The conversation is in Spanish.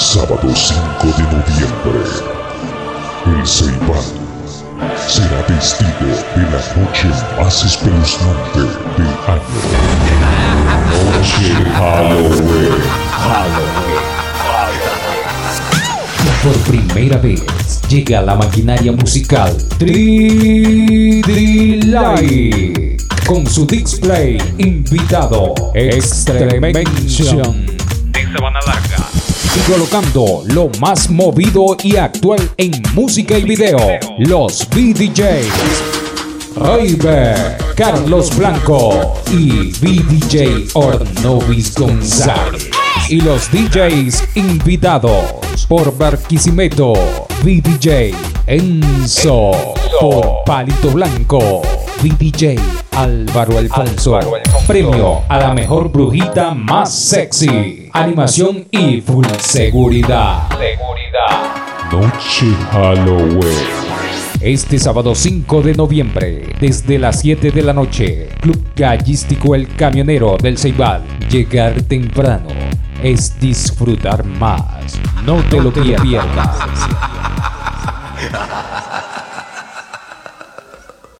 Sábado 5 de noviembre. El Ceibal será testigo de la noche más espeluznante del año. Noche de Halloween. Por primera vez llega la maquinaria musical 3D Live con su display invitado Extremention de Sabana Larga. Y colocando lo más movido y actual en música y video, los VDJs. Rayber, Carlos Blanco y VDJ Ornovis González. Y los DJs invitados por Barquisimeto, VDJ Enzo, por Palito Blanco, VDJ Álvaro Alfonso. Premio a la mejor brujita más sexy, animación y full seguridad. Noche Halloween. Este sábado 5 de noviembre, desde las 7 de la noche, Club Gallístico El Camionero del Ceibal. Llegar temprano es disfrutar más. No te lo pierdas.